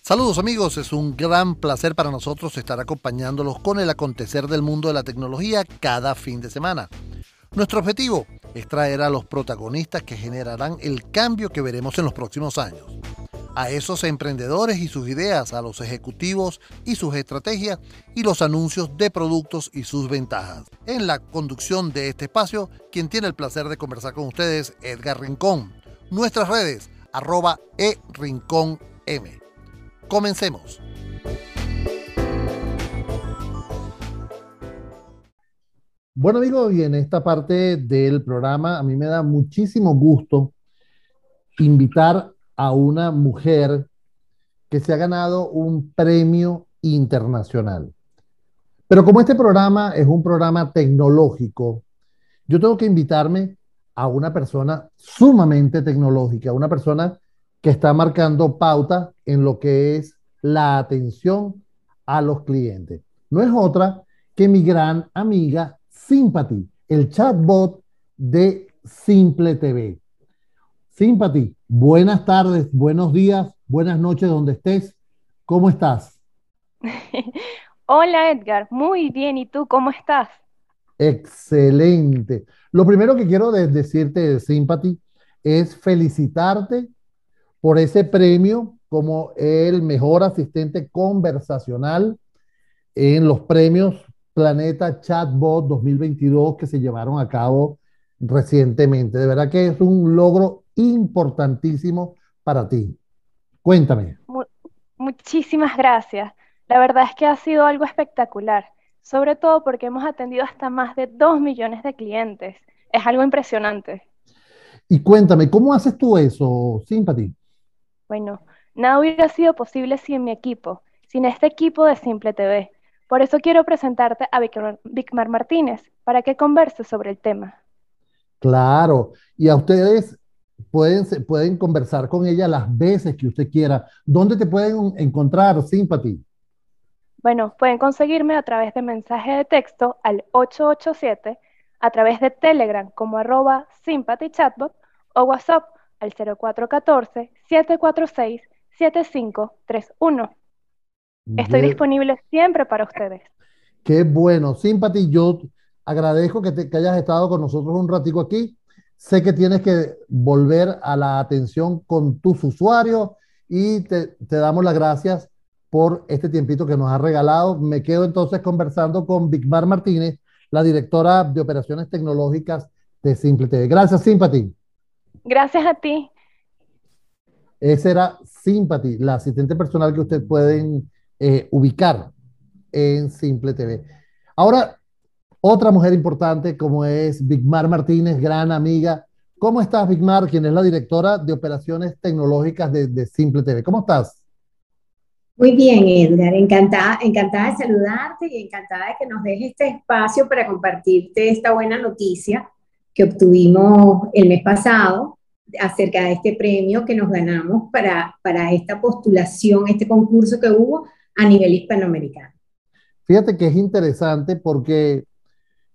Saludos amigos, es un gran placer para nosotros estar acompañándolos con el acontecer del mundo de la tecnología cada fin de semana. Nuestro objetivo es traer a los protagonistas que generarán el cambio que veremos en los próximos años. A esos emprendedores y sus ideas, a los ejecutivos y sus estrategias y los anuncios de productos y sus ventajas. En la conducción de este espacio, quien tiene el placer de conversar con ustedes, Edgar Rincón. Nuestras redes, arroba e rincón m. Comencemos. Bueno amigos, y en esta parte del programa a mí me da muchísimo gusto invitar a una mujer que se ha ganado un premio internacional. Pero como este programa es un programa tecnológico, yo tengo que invitarme a una persona sumamente tecnológica, una persona que está marcando pauta en lo que es la atención a los clientes. No es otra que mi gran amiga Sympathy, el chatbot de Simple TV. Sympathy, buenas tardes, buenos días, buenas noches donde estés. ¿Cómo estás? Hola Edgar, muy bien. ¿Y tú cómo estás? Excelente. Lo primero que quiero decirte, Sympathy, es felicitarte por ese premio como el mejor asistente conversacional en los premios Planeta Chatbot 2022 que se llevaron a cabo recientemente. De verdad que es un logro importantísimo para ti. Cuéntame. Muchísimas gracias. La verdad es que ha sido algo espectacular, sobre todo porque hemos atendido hasta más de 2 millones de clientes. Es algo impresionante. Y cuéntame, ¿cómo haces tú eso, Sympathy? Bueno, nada hubiera sido posible sin mi equipo, sin este equipo de Simple TV. Por eso quiero presentarte a Vicmar Martínez para que converse sobre el tema. Claro, y a ustedes pueden, pueden conversar con ella las veces que usted quiera. ¿Dónde te pueden encontrar, Sympathy? Bueno, pueden conseguirme a través de mensaje de texto al 887, a través de Telegram como arroba Sympathy Chatbot o WhatsApp al 0414-746-7531. Estoy disponible siempre para ustedes. Qué bueno. Sympathy, yo agradezco que, te, hayas estado con nosotros un ratico aquí. Sé que tienes que volver a la atención con tus usuarios y te, te damos las gracias por este tiempito que nos has regalado. Me quedo entonces conversando con Vicmar Martínez, la directora de operaciones tecnológicas de Simple TV. Gracias, Sympathy. Gracias a ti. Esa era Sympathy, la asistente personal que ustedes pueden eh, ubicar en Simple TV. Ahora, otra mujer importante como es Vigmar Martínez, gran amiga. ¿Cómo estás, Vigmar, quien es la directora de operaciones tecnológicas de, de Simple TV? ¿Cómo estás? Muy bien, Edgar. Encantada, encantada de saludarte y encantada de que nos dejes este espacio para compartirte esta buena noticia que obtuvimos el mes pasado acerca de este premio que nos ganamos para, para esta postulación, este concurso que hubo a nivel hispanoamericano. Fíjate que es interesante porque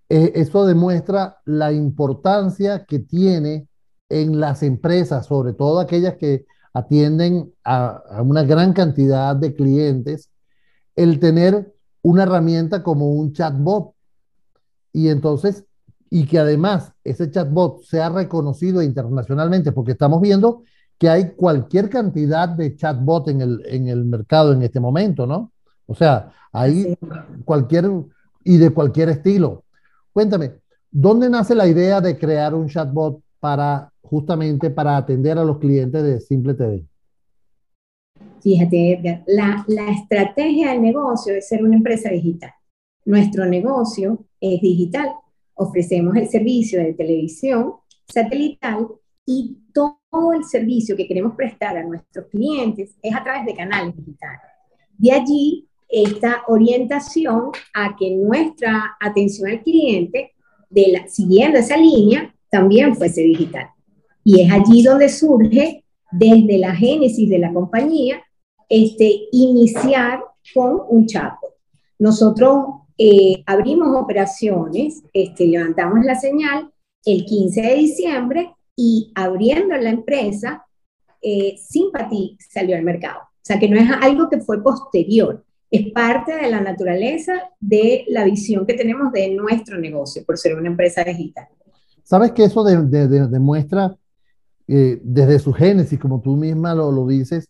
eh, eso demuestra la importancia que tiene en las empresas, sobre todo aquellas que atienden a, a, una gran cantidad de clientes, el tener una herramienta como un chatbot. Y entonces y que además ese chatbot sea reconocido internacionalmente, porque estamos viendo que hay cualquier cantidad de chatbot en el, en el mercado en este momento, ¿no? O sea, hay cualquier y de cualquier estilo. Cuéntame, ¿dónde nace la idea de crear un chatbot para justamente para atender a los clientes de Simple TV? Fíjate, Edgar, la, la estrategia del negocio es ser una empresa digital. Nuestro negocio es digital ofrecemos el servicio de televisión satelital y todo el servicio que queremos prestar a nuestros clientes es a través de canales digitales. De allí esta orientación a que nuestra atención al cliente, de la, siguiendo esa línea, también fuese digital. Y es allí donde surge, desde la génesis de la compañía, este, iniciar con un chatbot. Nosotros eh, abrimos operaciones, este, levantamos la señal el 15 de diciembre y abriendo la empresa eh, Sympathy salió al mercado. O sea, que no es algo que fue posterior, es parte de la naturaleza de la visión que tenemos de nuestro negocio, por ser una empresa digital. ¿Sabes que eso demuestra eh, desde su génesis, como tú misma lo, lo, dices,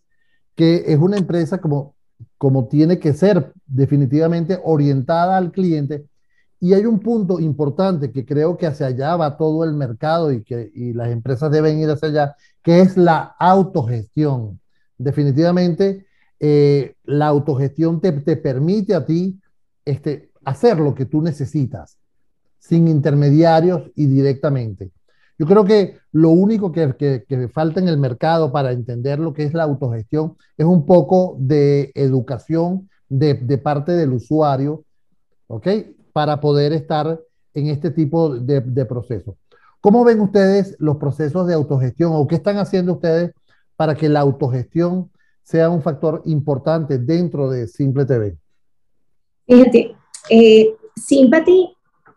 que es una empresa como, como tiene que ser definitivamente orientada al cliente? Y hay un punto importante que creo que hacia allá va todo el mercado y que y las empresas deben ir hacia allá, que es la autogestión. Definitivamente, eh, la autogestión te, te, permite a ti este, hacer lo que tú necesitas, sin intermediarios y directamente. Yo creo que lo único que, que, que, falta en el mercado para entender lo que es la autogestión es un poco de educación de, de parte del usuario, ¿ok? Para poder estar en este tipo de, de procesos. ¿Cómo ven ustedes los procesos de autogestión o qué están haciendo ustedes para que la autogestión sea un factor importante dentro de Simple TV? Fíjate, eh,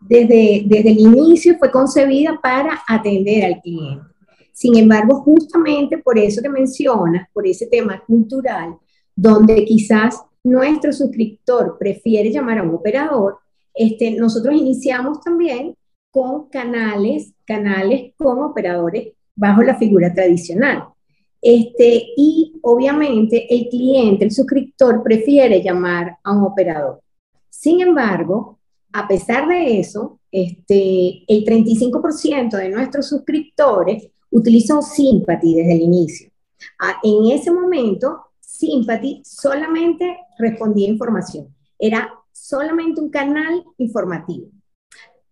desde, desde el inicio fue concebida para atender al cliente. Sin embargo, justamente por eso que mencionas, por ese tema cultural, donde quizás nuestro suscriptor prefiere llamar a un operador, este, nosotros iniciamos también con canales, canales con operadores bajo la figura tradicional. Este, y obviamente el cliente, el suscriptor, prefiere llamar a un operador. Sin embargo, a pesar de eso, este, el 35% de nuestros suscriptores utilizó Sympathy desde el inicio. Ah, en ese momento, Sympathy solamente respondía información. Era solamente un canal informativo.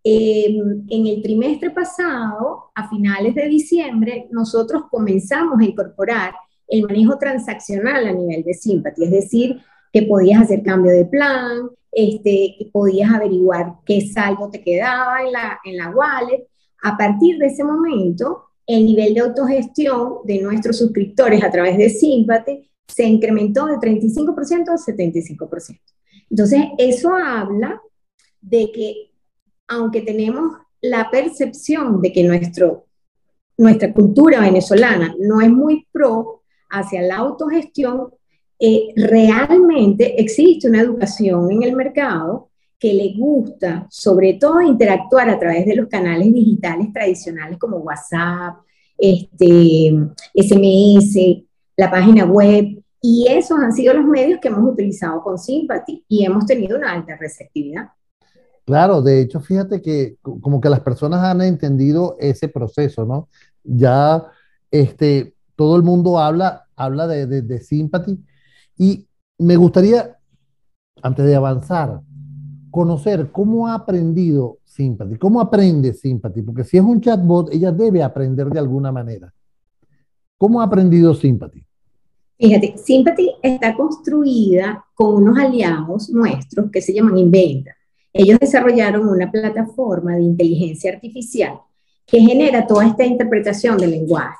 Em, en el trimestre pasado, a finales de diciembre, nosotros comenzamos a incorporar el manejo transaccional a nivel de Sympathy, es decir, que podías hacer cambio de plan, este, que podías averiguar qué saldo te quedaba en la, en wallet. A partir de ese momento, el nivel de autogestión de nuestros suscriptores a través de Sympathy se incrementó de 35% a 75%. Entonces, eso habla de que aunque tenemos la percepción de que nuestro, nuestra cultura venezolana no es muy pro hacia la autogestión, eh, realmente existe una educación en el mercado que le gusta, sobre todo, interactuar a través de los canales digitales tradicionales como WhatsApp, este, SMS, la página web, y esos han sido los medios que hemos utilizado con Sympathy y hemos tenido una alta receptividad. Claro, de hecho, fíjate que como que las personas han entendido ese proceso, ¿no? Ya este, todo el mundo habla, habla de, de, de sympathy y me gustaría, antes de avanzar, conocer cómo ha aprendido Sympathy, cómo aprende Sympathy, porque si es un chatbot, ella debe aprender de alguna manera. ¿Cómo ha aprendido Sympathy? Fíjate, Sympathy está construida con unos aliados nuestros que se llaman Inventa. Ellos desarrollaron una plataforma de inteligencia artificial que genera toda esta interpretación del lenguaje.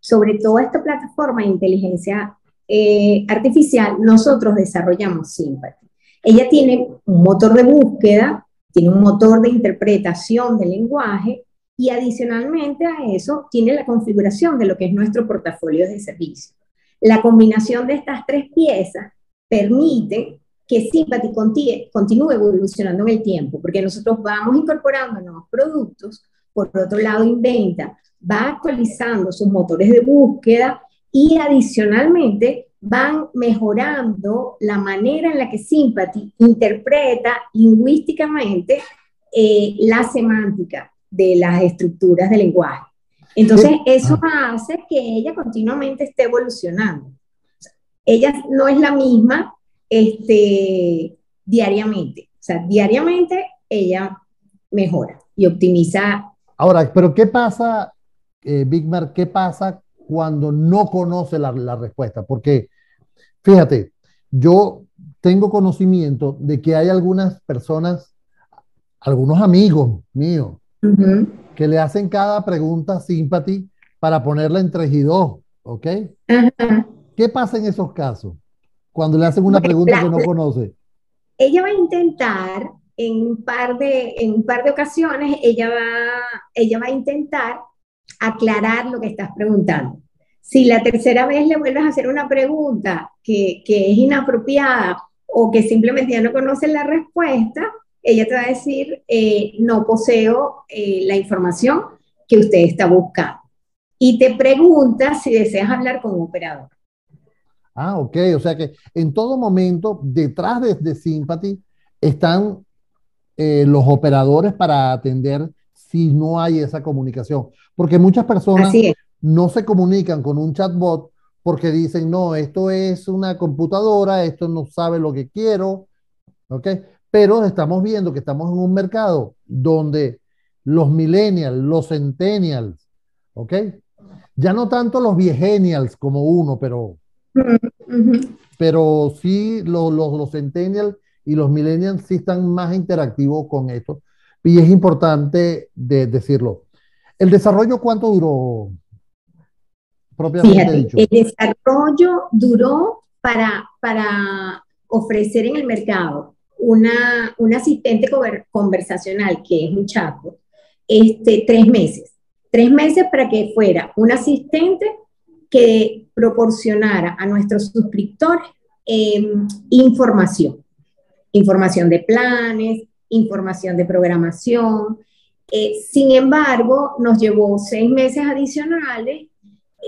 Sobre toda esta plataforma de inteligencia eh, artificial, nosotros desarrollamos Sympathy. Ella tiene un motor de búsqueda, tiene un motor de interpretación del lenguaje y adicionalmente a eso tiene la configuración de lo que es nuestro portafolio de servicios. La combinación de estas tres piezas permite que Sympathy continúe evolucionando en el tiempo, porque nosotros vamos incorporando nuevos productos, por otro lado Inventa va actualizando sus motores de búsqueda y adicionalmente van mejorando la manera en la que Sympathy interpreta lingüísticamente eh, la semántica de las estructuras del lenguaje. Entonces, eso ah. hace que ella continuamente esté evolucionando. ella no es la misma este, diariamente. O sea, diariamente ella mejora y optimiza. Ahora, pero ¿qué pasa, eh, Big Mar, qué pasa cuando no conoce la, la, respuesta? Porque, fíjate, yo tengo conocimiento de que hay algunas personas, algunos amigos míos, uh -huh. que le hacen cada pregunta sympathy para ponerla en 3 y 2, ¿ok? Uh -huh. ¿Qué pasa en esos casos? cuando le hacen una pregunta que no conoce? Ella va a intentar en un par de, en un par de ocasiones, ella va, ella va a intentar aclarar lo que estás preguntando. Si la tercera vez le vuelves a hacer una pregunta que, es inapropiada o que simplemente ya no conoce la respuesta, ella te va a decir, eh, no poseo eh, la información que usted está buscando. Y te pregunta si deseas hablar con un operador. Ah, ok. O sea que en todo momento, detrás de, de Sympathy, están eh, los operadores para atender si no hay esa comunicación. Porque muchas personas no se comunican con un chatbot porque dicen, no, esto es una computadora, esto no sabe lo que quiero, ¿ok? Pero estamos viendo que estamos en un mercado donde los millennials, los centennials, ¿ok? Ya no tanto los viegenials como uno, pero, pero sí los, los, los centennials y los millennials sí están más interactivos con esto. Y es importante de decirlo. ¿El desarrollo cuánto duró? Propiamente dicho. El desarrollo duró para, para ofrecer en el mercado una, un asistente conversacional, que es un chapo, este, tres meses. Tres meses para que fuera un asistente que proporcionara a nuestros suscriptores em, información información de planes, información de programación. Eh, sin embargo, nos llevó seis meses adicionales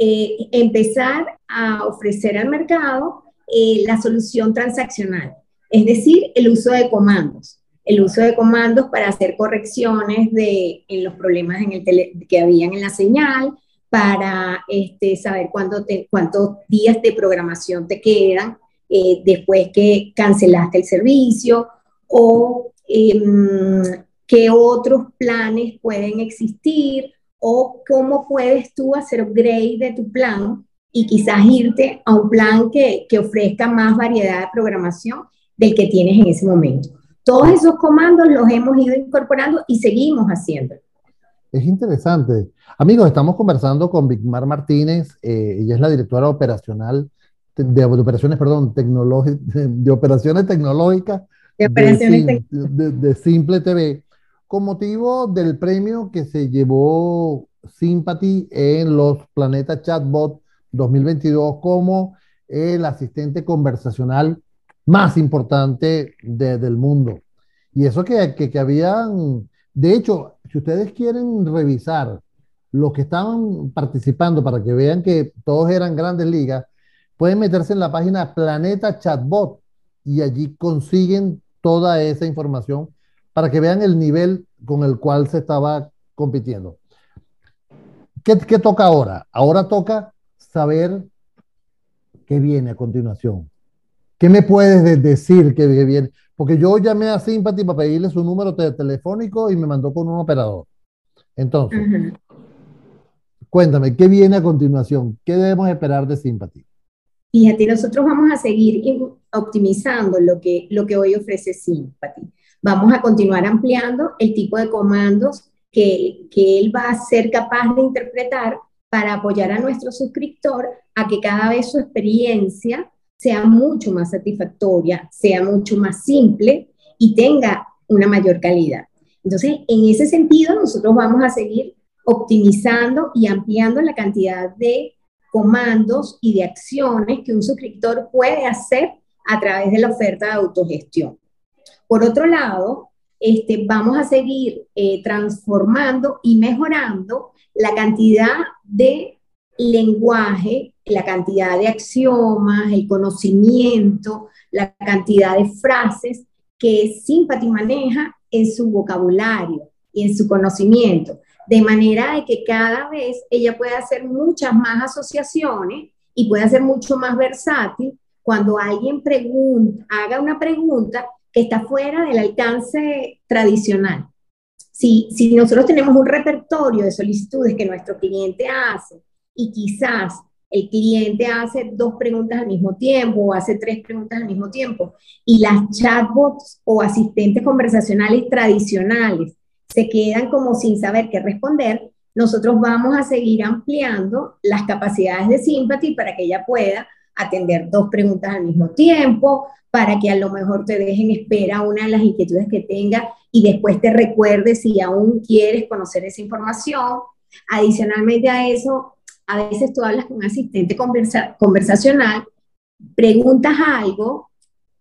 eh, empezar a ofrecer al mercado eh, la solución transaccional, es decir, el uso de comandos, el uso de comandos para hacer correcciones de, en los problemas en el que habían en la señal, para este, saber cuánto cuántos días de programación te quedan, eh, después que cancelaste el servicio o em, qué otros planes pueden existir o cómo puedes tú hacer upgrade de tu plan y quizás irte a un plan que, que ofrezca más variedad de programación del que tienes en ese momento. Todos esos comandos los hemos ido incorporando y seguimos haciendo. Es interesante. Amigos, estamos conversando con Vigmar Martínez, eh, ella es la directora operacional de, operaciones, perdón, de operaciones tecnológicas de, Simple TV, con motivo del premio que se llevó Sympathy en los Planeta Chatbot 2022 como el asistente conversacional más importante del mundo. Y eso que, que, que habían, de hecho, si ustedes quieren revisar los que estaban participando para que vean que todos eran grandes ligas, pueden meterse en la página Planeta Chatbot y allí consiguen toda esa información para que vean el nivel con el cual se estaba compitiendo. ¿Qué, toca ahora? Ahora toca saber qué viene a continuación. ¿Qué me puedes decir que viene? Porque yo llamé a Sympathy para pedirle su número telefónico y me mandó con un operador. Entonces, cuéntame, ¿qué viene a continuación? ¿Qué debemos esperar de Sympathy? Fíjate, nosotros vamos a seguir optimizando lo que, lo que hoy ofrece Sympathy. Vamos a continuar ampliando el tipo de comandos que, que él va a ser capaz de interpretar para apoyar a nuestro suscriptor a que cada vez su experiencia sea mucho más satisfactoria, sea mucho más simple y tenga una mayor calidad. Entonces, en ese sentido, nosotros vamos a seguir optimizando y ampliando la cantidad de comandos y de acciones que un suscriptor puede hacer a través de la oferta de autogestión. Por otro lado, este, vamos a seguir eh, transformando y mejorando la cantidad de lenguaje, la cantidad de axiomas, el conocimiento, la cantidad de frases que Sympathy maneja en su vocabulario y en su conocimiento de manera de que cada vez ella pueda hacer muchas más asociaciones y pueda ser mucho más versátil cuando alguien pregunta, haga una pregunta que está fuera del alcance tradicional. Si, si nosotros tenemos un repertorio de solicitudes que nuestro cliente hace y quizás el cliente hace dos preguntas al mismo tiempo o hace tres preguntas al mismo tiempo y las chatbots o asistentes conversacionales tradicionales se quedan como sin saber qué responder, nosotros vamos a seguir ampliando las capacidades de Sympathy para que ella pueda atender dos preguntas al mismo tiempo, para que a lo mejor te dejen espera una de las inquietudes que tenga y después te recuerde si aún quieres conocer esa información. Adicionalmente a eso, a veces tú hablas con un asistente conversacional, preguntas algo,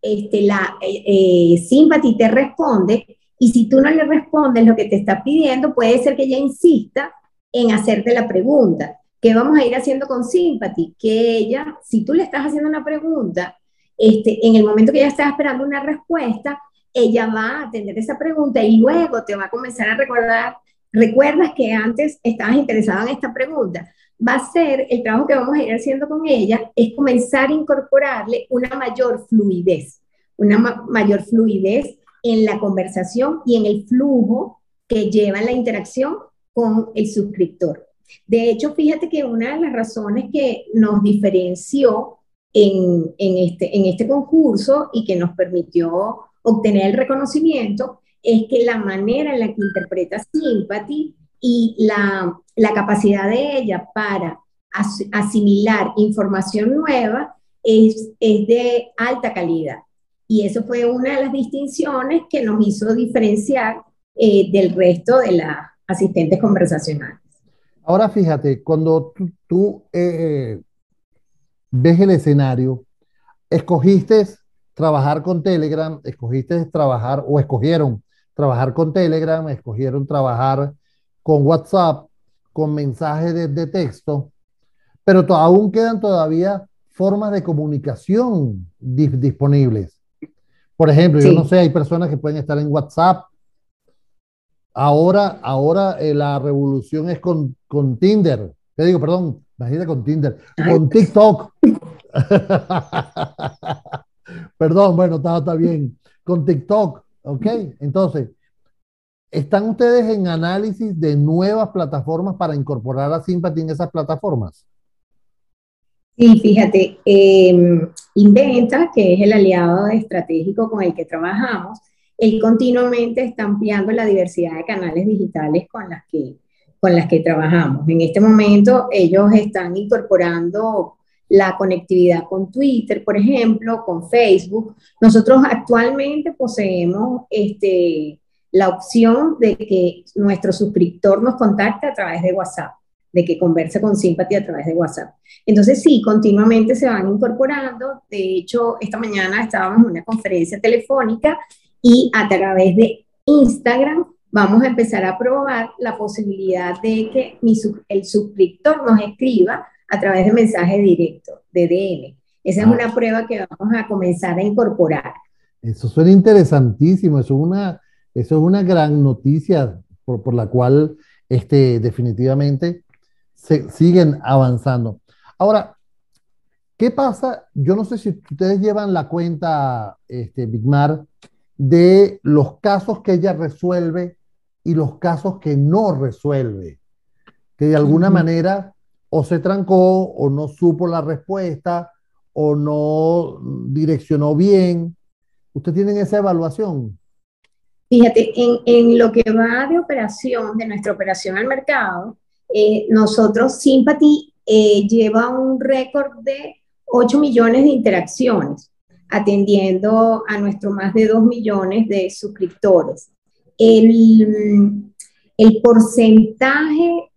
este, la eh, eh, Sympathy te responde, y si tú no le respondes lo que te está pidiendo, puede ser que ella insista en hacerte la pregunta. ¿Qué vamos a ir haciendo con Sympathy? Que ella, si tú le estás haciendo una pregunta, este, en el momento que ella está esperando una respuesta, ella va a atender esa pregunta y luego te va a comenzar a recordar, recuerdas que antes estabas interesado en esta pregunta. Va a ser el trabajo que vamos a ir haciendo con ella, es comenzar a incorporarle una mayor fluidez, una mayor fluidez en la conversación y en el flujo que lleva la interacción con el suscriptor. De hecho, fíjate que una de las razones que nos diferenció en, en, este, en este concurso y que nos permitió obtener el reconocimiento es que la manera en la que interpreta Sympathy y la, la capacidad de ella para asimilar información nueva es, es de alta calidad. Y eso fue una de las distinciones que nos hizo diferenciar eh, del resto de las asistentes conversacionales. Ahora fíjate, cuando tú, eh, ves el escenario, escogiste trabajar con Telegram, escogiste trabajar o escogieron trabajar con Telegram, escogieron trabajar con WhatsApp, con mensajes de, texto, pero aún quedan todavía formas de comunicación disponibles. Por ejemplo, yo no sé, hay personas que pueden estar en WhatsApp. Ahora, ahora eh, la revolución es con, con Tinder. ¿Qué digo? Perdón, imagínate con Tinder, con TikTok. Perdón, bueno, está, está bien. Con TikTok, ¿ok? Entonces, ¿están ustedes en análisis de nuevas plataformas para incorporar a Sympathy en esas plataformas? Sí, fíjate, em, Inventa, que es el aliado estratégico con el que trabajamos, él continuamente está ampliando la diversidad de canales digitales con las que, con las que trabajamos. En este momento ellos están incorporando la conectividad con Twitter, por ejemplo, con Facebook. Nosotros actualmente poseemos este, la opción de que nuestro suscriptor nos contacte a través de WhatsApp, de que converse con Sympathy a través de WhatsApp. Entonces, sí, continuamente se van incorporando. De hecho, esta mañana estábamos en una conferencia telefónica y a través de Instagram vamos a empezar a probar la posibilidad de que el suscriptor nos escriba a través de mensaje directo, de DM. Esa es ah. una prueba que vamos a comenzar a incorporar. Eso suena interesantísimo, eso es una, eso es una gran noticia por, por la cual este, definitivamente se, siguen avanzando. Ahora, ¿qué pasa? Yo no sé si ustedes llevan la cuenta, este, Bigmar, de los casos que ella resuelve y los casos que no resuelve, que de alguna manera o se trancó o no supo la respuesta o no direccionó bien. ¿Usted tiene esa evaluación? Fíjate, en, lo que va de operación, de nuestra operación al mercado, eh, nosotros, Sympathy eh, lleva un récord de 8 millones de interacciones, atendiendo a nuestros más de 2 millones de suscriptores. El, el porcentaje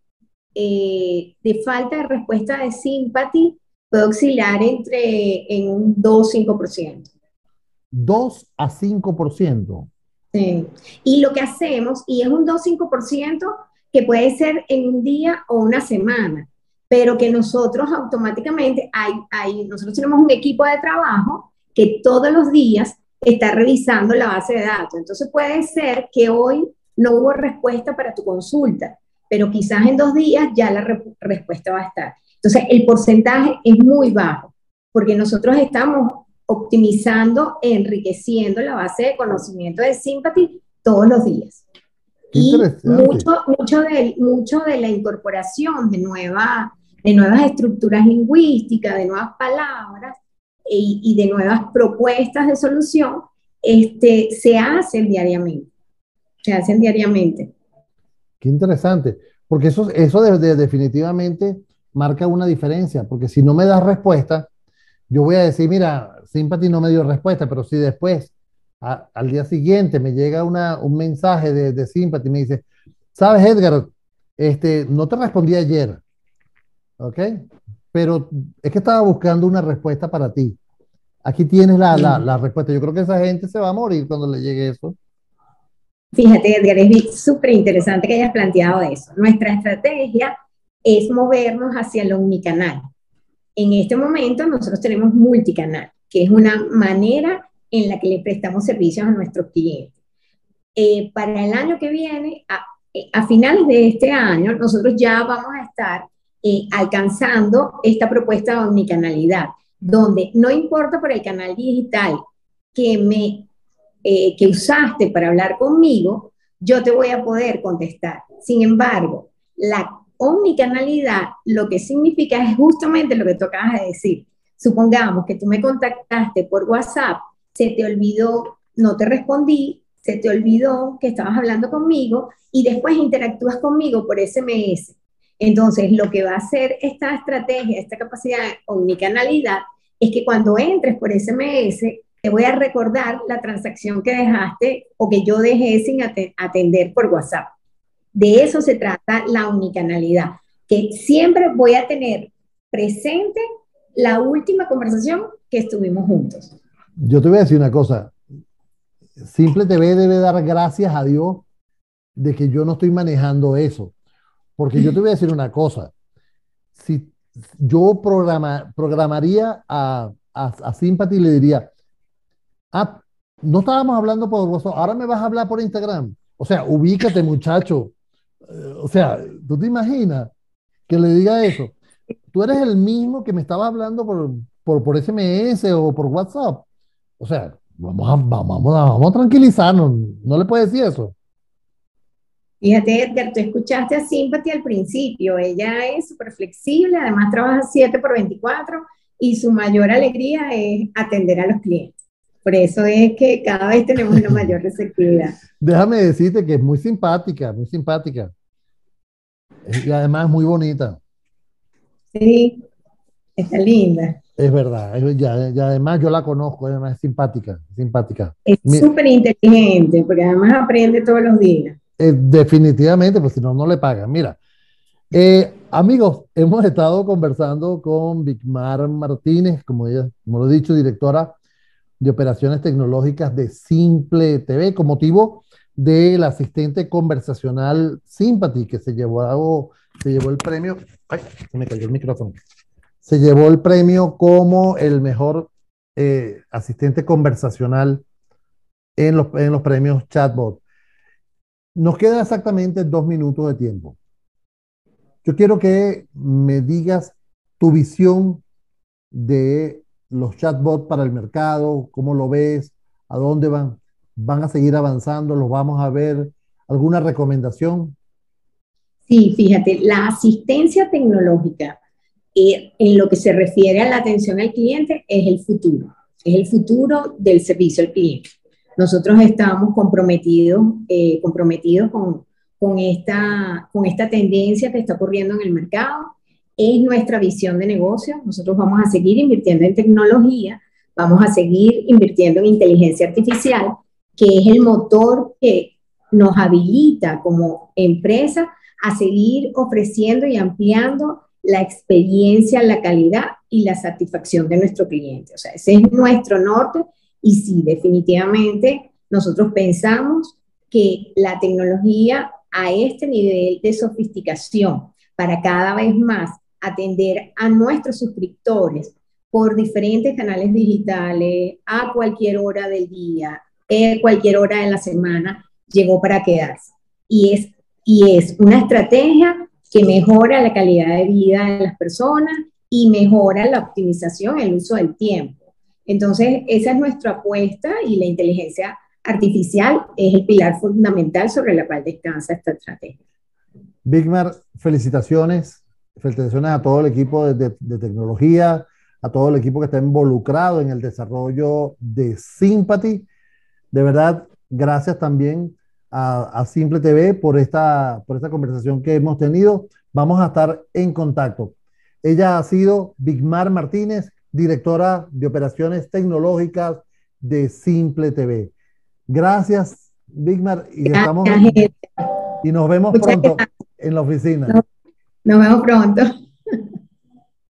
eh, de falta de respuesta de Sympathy puede oscilar entre en un 2-5%. 2 a 5%. Sí. Y lo que hacemos, y es un 2-5% que puede ser en un día o una semana, pero que nosotros automáticamente, hay, hay, nosotros tenemos un equipo de trabajo que todos los días está revisando la base de datos. Entonces puede ser que hoy no hubo respuesta para tu consulta, pero quizás en dos días ya la respuesta va a estar. Entonces, el porcentaje es muy bajo, porque nosotros estamos optimizando, enriqueciendo la base de conocimiento de Sympathy todos los días. Y mucho, mucho, de, mucho de la incorporación de, nueva, de nuevas estructuras lingüísticas, de nuevas palabras y, y de nuevas propuestas de solución, este, se hacen diariamente. Se hacen diariamente. Qué interesante, porque eso, eso definitivamente marca una diferencia, porque si no me das respuesta, yo voy a decir, mira, Sympathy no me dio respuesta, pero si después, al día siguiente, me llega una, un mensaje de, de Sympathy y me dice, sabes, Edgar, este, no te respondí ayer, ¿Ok? Pero es que estaba buscando una respuesta para ti. Aquí tienes la, la, la respuesta. Yo creo que esa gente se va a morir cuando le llegue eso. Fíjate, Edgar, es súper interesante que hayas planteado eso. Nuestra estrategia es movernos hacia lo omnicanal. En este momento nosotros tenemos multicanal, que es una manera en la que le prestamos servicios a nuestros clientes. Eh, para el año que viene, a, eh, a, finales de este año, nosotros ya vamos a estar eh, alcanzando esta propuesta de omnicanalidad, donde no importa por el canal digital que me eh, que usaste para hablar conmigo, yo te voy a poder contestar. Sin embargo, la omnicanalidad lo que significa es justamente lo que tú acabas de decir. Supongamos que tú me contactaste por WhatsApp, se te olvidó, no te respondí, se te olvidó que estabas hablando conmigo y después interactúas conmigo por SMS. Entonces, lo que va a hacer esta estrategia, esta capacidad omnicanalidad, es que cuando entres por SMS, te voy a recordar la transacción que dejaste o que yo dejé sin atender por WhatsApp. De eso se trata la unicanalidad, que siempre voy a tener presente la última conversación que estuvimos juntos. Yo te voy a decir una cosa. Simple TV debe dar gracias a Dios de que yo no estoy manejando eso. Porque yo te voy a decir una cosa. Si yo programa, programaría a, a, a y le diría, Ah, no estábamos hablando por WhatsApp, ahora me vas a hablar por Instagram. O sea, ubícate, muchacho. Eh, o sea, ¿tú te imaginas que le diga eso? Tú eres el mismo que me estaba hablando por, por, por SMS o por WhatsApp. O sea, vamos a, vamos, vamos a tranquilizarnos. No le puedes decir eso. Fíjate, Edgar, tú escuchaste a Sympathy al principio. Ella es súper flexible, además trabaja 7 por 24 y su mayor alegría es atender a los clientes. Por eso es que cada vez tenemos una mayor receptividad. Déjame decirte que es muy simpática, muy simpática. Y además muy bonita. Sí, está linda. Es verdad, y además yo la conozco, además es simpática, simpática. Es súper inteligente, porque además aprende todos los días. Eh, definitivamente, pues si no, no le pagan. Mira, eh, amigos, hemos estado conversando con Vicmar Martínez, como ella, como lo he dicho, directora de operaciones tecnológicas de Simple TV con motivo del asistente conversacional Sympathy que se llevó, se llevó el premio. Ay, se me cayó el micrófono. Se llevó el premio como el mejor eh, asistente conversacional en los, en los premios Chatbot. Nos queda exactamente dos minutos de tiempo. Yo quiero que me digas tu visión de los chatbots para el mercado? ¿Cómo lo ves? ¿A dónde van? ¿Van a seguir avanzando? ¿Los vamos a ver? ¿Alguna recomendación? Sí, fíjate, la asistencia tecnológica eh, en lo que se refiere a la atención al cliente es el futuro, es el futuro del servicio al cliente. Nosotros estamos comprometidos, eh, comprometidos con, con, esta, con esta tendencia que está ocurriendo en el mercado es nuestra visión de negocio. Nosotros vamos a seguir invirtiendo en tecnología, vamos a seguir invirtiendo en inteligencia artificial, que es el motor que nos habilita como empresa a seguir ofreciendo y ampliando la experiencia, la calidad y la satisfacción de nuestro cliente. O sea, ese es nuestro norte y sí, definitivamente nosotros pensamos que la tecnología a este nivel de sofisticación para cada vez más atender a nuestros suscriptores por diferentes canales digitales a cualquier hora del día, a eh, cualquier hora de la semana, llegó para quedarse. Y es, y es una estrategia que mejora la calidad de vida de las personas y mejora la optimización, el uso del tiempo. Entonces, esa es nuestra apuesta y la inteligencia artificial es el pilar fundamental sobre la cual descansa esta estrategia. Bigmar, felicitaciones. Felicitaciones a todo el equipo de, tecnología, a todo el equipo que está involucrado en el desarrollo de Sympathy. De verdad, gracias también a, Simple TV por esta, por esta conversación que hemos tenido. Vamos a estar en contacto. Ella ha sido Bigmar Martínez, directora de operaciones tecnológicas de Simple TV. Gracias, Bigmar, y, estamos, y nos vemos pronto en la oficina. Nos vemos pronto.